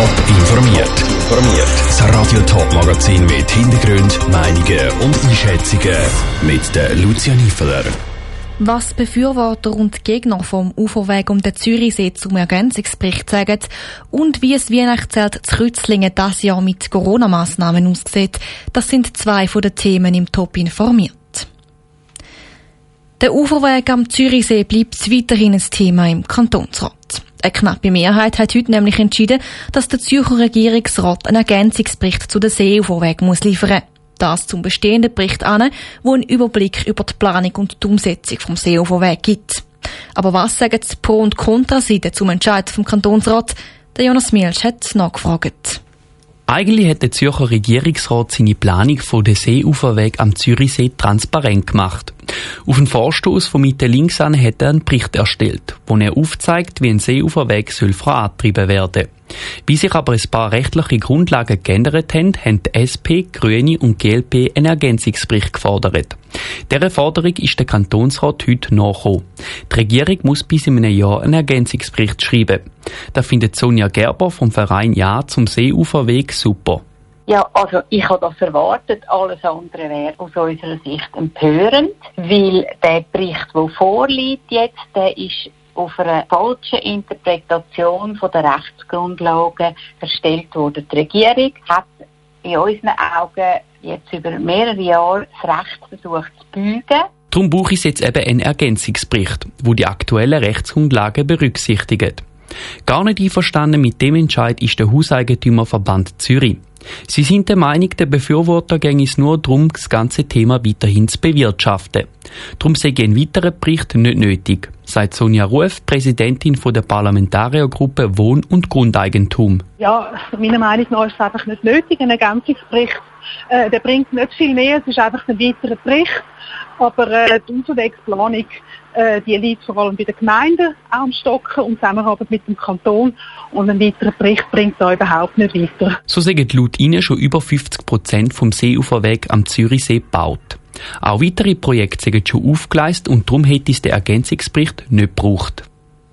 Top informiert. Informiert. Das Radio Top Magazin mit Hintergrund, Meinungen und Einschätzungen mit der Lucia Niefeler. Was Befürworter und Gegner vom Uferweg um den Zürichsee zum Ergänzungsbericht sagen und wie es Weihnachtszelt zu Rützlingen das Jahr mit Corona-Massnahmen aussieht, das sind zwei von den Themen im Top informiert. Der Uferweg am Zürichsee bleibt weiterhin ein Thema im Kantonsrat. Eine knappe Mehrheit hat heute nämlich entschieden, dass der Zürcher Regierungsrat einen Ergänzungsbericht zu den Seeuferweg muss liefern. Das zum bestehenden Bericht an, wo einen Überblick über die Planung und die Umsetzung vom Seeuferweg gibt. Aber was sagen die Pro- und Kontraseite zum Entscheid vom Kantonsrat? Der Jonas Mielsch hat nachgefragt. Eigentlich hat der Zürcher Regierungsrat seine Planung von der Seeuferweg am Zürichsee transparent gemacht. Auf den Vorstoß von Mitte links an hat er einen Bericht erstellt, wo er aufzeigt, wie ein Seeuferweg soll vorangetrieben werden. Wie sich aber ein paar rechtliche Grundlagen geändert haben, haben die SP, Grüne und GLP einen Ergänzungsbericht gefordert. Dieser Forderung ist der Kantonsrat heute nachgekommen. Die Regierung muss bis in einem Jahr einen Ergänzungsbericht schreiben. Da findet Sonja Gerber vom Verein Ja zum Seeuferweg super. Ja, also ich habe das erwartet. Alles andere wäre aus unserer Sicht empörend, weil der Bericht, der vorliegt jetzt, der ist auf einer falschen Interpretation von der Rechtsgrundlagen erstellt worden. Die Regierung hat in unseren Augen jetzt über mehrere Jahre das Recht versucht zu bügen. Darum brauche ich jetzt eben einen Ergänzungsbericht, wo die aktuellen Rechtsgrundlagen berücksichtigt. Gar nicht einverstanden mit dem Entscheid ist der Hauseigentümerverband Zürich. Sie sind der Meinung, der Befürworter ging es nur darum, das ganze Thema weiterhin zu bewirtschaften. Darum sei ein weiterer Bericht nicht nötig, sagt Sonja Ruf, Präsidentin der Parlamentariergruppe Wohn- und Grundeigentum. Ja, meiner Meinung nach ist es einfach nicht nötig, ein Ergänzungsbericht. Äh, der bringt nicht viel mehr, es ist einfach ein weiterer Bericht. Aber äh, die Unterwegsplanung, äh, die liegt vor allem bei den Gemeinden am Stocken und Zusammenarbeit mit dem Kanton. Und ein weiterer Bericht bringt da überhaupt nicht weiter. So sagen laut Ihnen schon über 50 Prozent vom Seeuferweg am Zürichsee gebaut. Auch weitere Projekte sind schon aufgeleistet und darum hätte es den Ergänzungsbericht nicht gebraucht.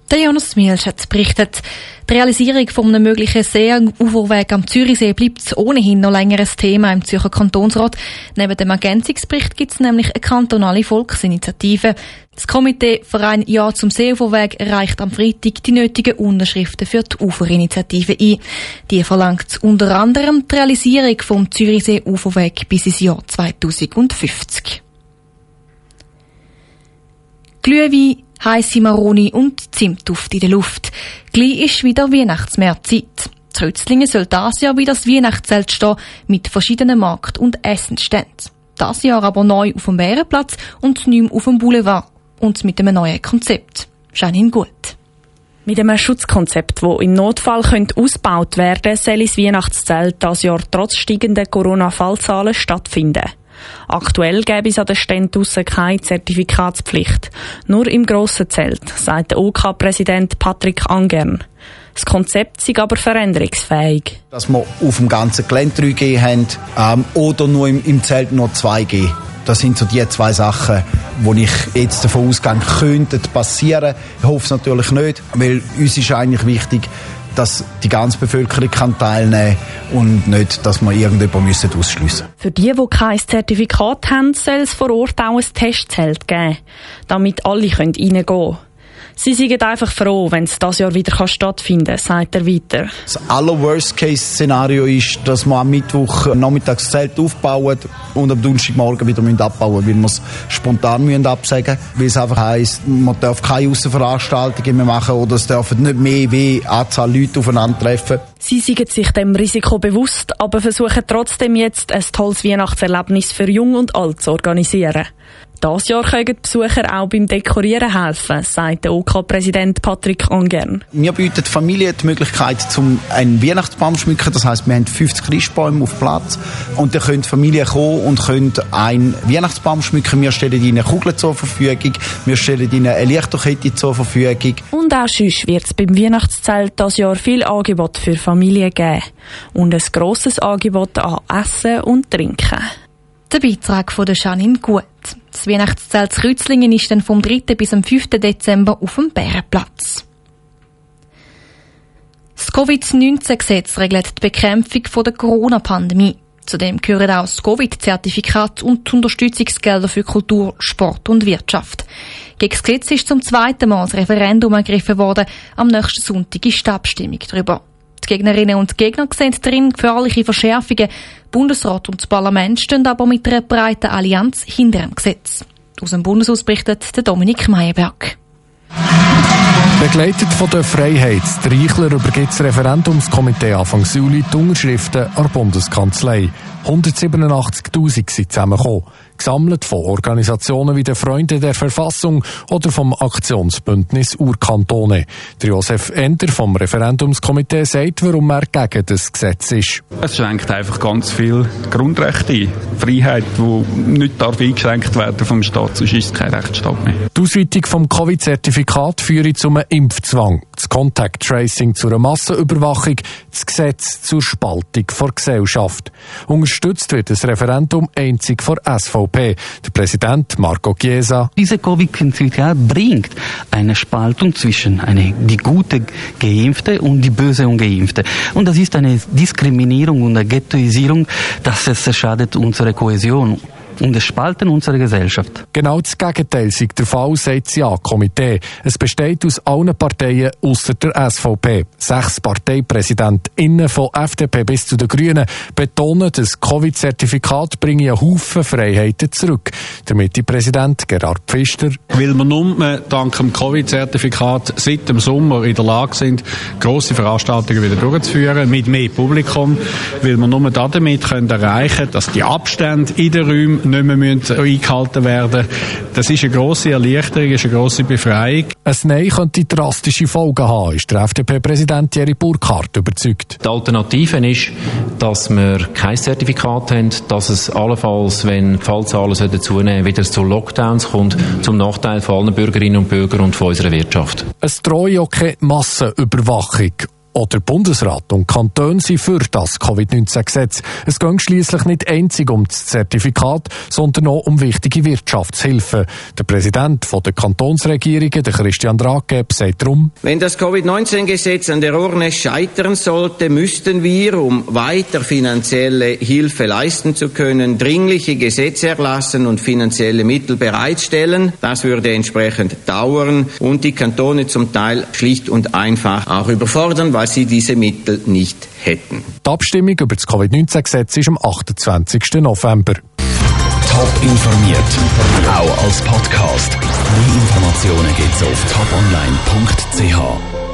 Der Jonas Mielsch hat berichtet. Die Realisierung von einem möglichen Seeuferweg am Zürichsee bleibt ohnehin noch länger ein Thema im Zürcher Kantonsrat. Neben dem Ergänzungsbericht gibt es nämlich eine kantonale Volksinitiative. Das Komitee Verein Ja zum Seeuferweg erreicht am Freitag die nötigen Unterschriften für die Uferinitiative ein. Die verlangt unter anderem die Realisierung vom Zürichsee-Uferweg bis ins Jahr 2050. Glühwein heisse Maroni und Zimtduft in der Luft. Gleich ist wieder Weihnachtsmärzzeit. Trötzlingen soll das Jahr wieder das Weihnachtszelt stehen mit verschiedenen Markt- und Essensständen. Das Jahr aber neu auf dem Bärenplatz und mehr auf dem Boulevard. Und mit einem neuen Konzept. Janine Gut. Mit einem Schutzkonzept, das im Notfall könnte ausgebaut werden soll das Weihnachtszelt das Jahr trotz steigender Corona-Fallzahlen stattfinden. Aktuell gäbe es an den Ständen draussen keine Zertifikatspflicht. Nur im grossen Zelt, sagt der OK-Präsident Patrick Angern. Das Konzept ist aber veränderungsfähig. Dass wir auf dem ganzen Gelände 3G haben ähm, oder nur im, im Zelt nur 2G. Das sind so die zwei Sachen, wo ich jetzt davon ausgehe, könnten passieren. Ich hoffe es natürlich nicht, weil uns ist eigentlich wichtig, dass die ganze Bevölkerung kann teilnehmen und nicht, dass wir irgendjemanden ausschliessen müssen. Für die, die kein Zertifikat haben, soll es vor Ort auch ein Testzelt geben, damit alle reingehen können. Sie sind einfach froh, wenn es das Jahr wieder stattfinden kann, sagt er weiter. Das aller Worst-Case-Szenario ist, dass wir am Mittwoch nachmittags das Zelt aufbauen und am Donnerstagmorgen wieder abbauen müssen, weil wir es spontan müssen absagen müssen. Weil es einfach heisst, man darf keine Aussenveranstaltungen mehr machen oder es dürfen nicht mehr wie Anzahl Leute aufeinandertreffen. Sie sind sich dem Risiko bewusst, aber versuchen trotzdem jetzt ein tolles Weihnachtserlebnis für Jung und Alt zu organisieren. Das Jahr können die Besucher auch beim Dekorieren helfen, sagt der OK-Präsident Patrick Angern. Wir bieten Familien die Möglichkeit, zum einen Weihnachtsbaum zu schmücken. Das heisst, wir haben 50 Christbäume auf Platz. Und da können Familien kommen und können einen Weihnachtsbaum schmücken. Wir stellen ihnen Kugeln zur Verfügung. Wir stellen ihnen eine Lichterkette zur Verfügung. Und auch sonst wird es beim Weihnachtszelt das Jahr viel Angebot für Familien geben. Und ein grosses Angebot an Essen und Trinken. Der Beitrag von der Janine Gut. Das Weihnachtszelt Kreuzlingen ist dann vom 3. bis am 5. Dezember auf dem Bärenplatz. Das Covid-19-Gesetz regelt die Bekämpfung der Corona-Pandemie. Zudem gehören auch das Covid-Zertifikat und die Unterstützungsgelder für Kultur, Sport und Wirtschaft. Gegen das Gesetz ist zum zweiten Mal das Referendum ergriffen worden. Am nächsten Sonntag ist die Abstimmung darüber. Die Gegnerinnen und Gegner sehen darin gefährliche Verschärfungen. Bundesrat und das Parlament stehen aber mit einer breiten Allianz hinter dem Gesetz. Aus dem Bundeshaus berichtet der Dominik Meyerberg. Begleitet von der Freiheit, der Reichler übergibt das Referendumskomitee Anfang Juli die Unterschriften an der Bundeskanzlei. 187.000 sind zusammengekommen gesammelt von Organisationen wie der Freunde der Verfassung oder vom Aktionsbündnis Urkantone. Der Josef Ender vom Referendumskomitee sagt, warum er gegen das Gesetz ist. Es schränkt einfach ganz viel Grundrechte ein. Freiheit, die nicht darf eingeschränkt werden vom Staat, sonst ist es kein Rechtsstaat mehr. Die Ausweitung vom Covid-Zertifikat führt zum Impfzwang, das Contact Tracing zu einer Massenüberwachung, das Gesetz zur Spaltung der Gesellschaft. Unterstützt wird das Referendum einzig vor SVP. Der Präsident Marco Chiesa. Diese Covid-Zertifikat bringt eine Spaltung zwischen eine, die gute Geimpfte und die böse Ungeimpfte. Und das ist eine Diskriminierung und eine Ghettoisierung, das es schadet unsere Kohäsion und es spalten unsere Gesellschaft. Genau das Gegenteil der Fall, sagt das Ja-Komitee. Es besteht aus allen Parteien außer der SVP. Sechs Parteipräsidentinnen von FDP bis zu den Grünen betonen, das Covid-Zertifikat bringe einen Haufen Freiheiten zurück. Der Mitte-Präsident Gerhard Pfister. Weil wir nun dank dem Covid-Zertifikat seit dem Sommer in der Lage sind, grosse Veranstaltungen wieder durchzuführen, mit mehr Publikum, weil wir nur damit können erreichen können, dass die Abstände in den Räumen nicht mehr müssen eingehalten werden Das ist eine grosse Erleichterung, ist eine grosse Befreiung. Ein Nein könnte drastische Folgen haben, ist der FDP-Präsident Thierry Burkhardt überzeugt. Die Alternative ist, dass wir kein Zertifikat haben, dass es allenfalls, wenn die Fallzahlen zunehmen wieder zu Lockdowns kommt, zum Nachteil von allen Bürgerinnen und Bürgern und von unserer Wirtschaft. Es drohe auch keine Massenüberwachung oder Bundesrat und Kanton sind für das Covid-19-Gesetz. Es geht schließlich nicht einzig um das Zertifikat, sondern auch um wichtige Wirtschaftshilfen. Der Präsident der Kantonsregierungen, der Christian Drageb, sagt darum, wenn das Covid-19-Gesetz an der Urne scheitern sollte, müssten wir, um weiter finanzielle Hilfe leisten zu können, dringliche Gesetze erlassen und finanzielle Mittel bereitstellen. Das würde entsprechend dauern und die Kantone zum Teil schlicht und einfach auch überfordern, weil sie diese Mittel nicht hätten. Die Abstimmung über das Covid-19-Gesetz ist am 28. November. Top informiert, auch als Podcast. Mehr Informationen gibt es auf toponline.ch.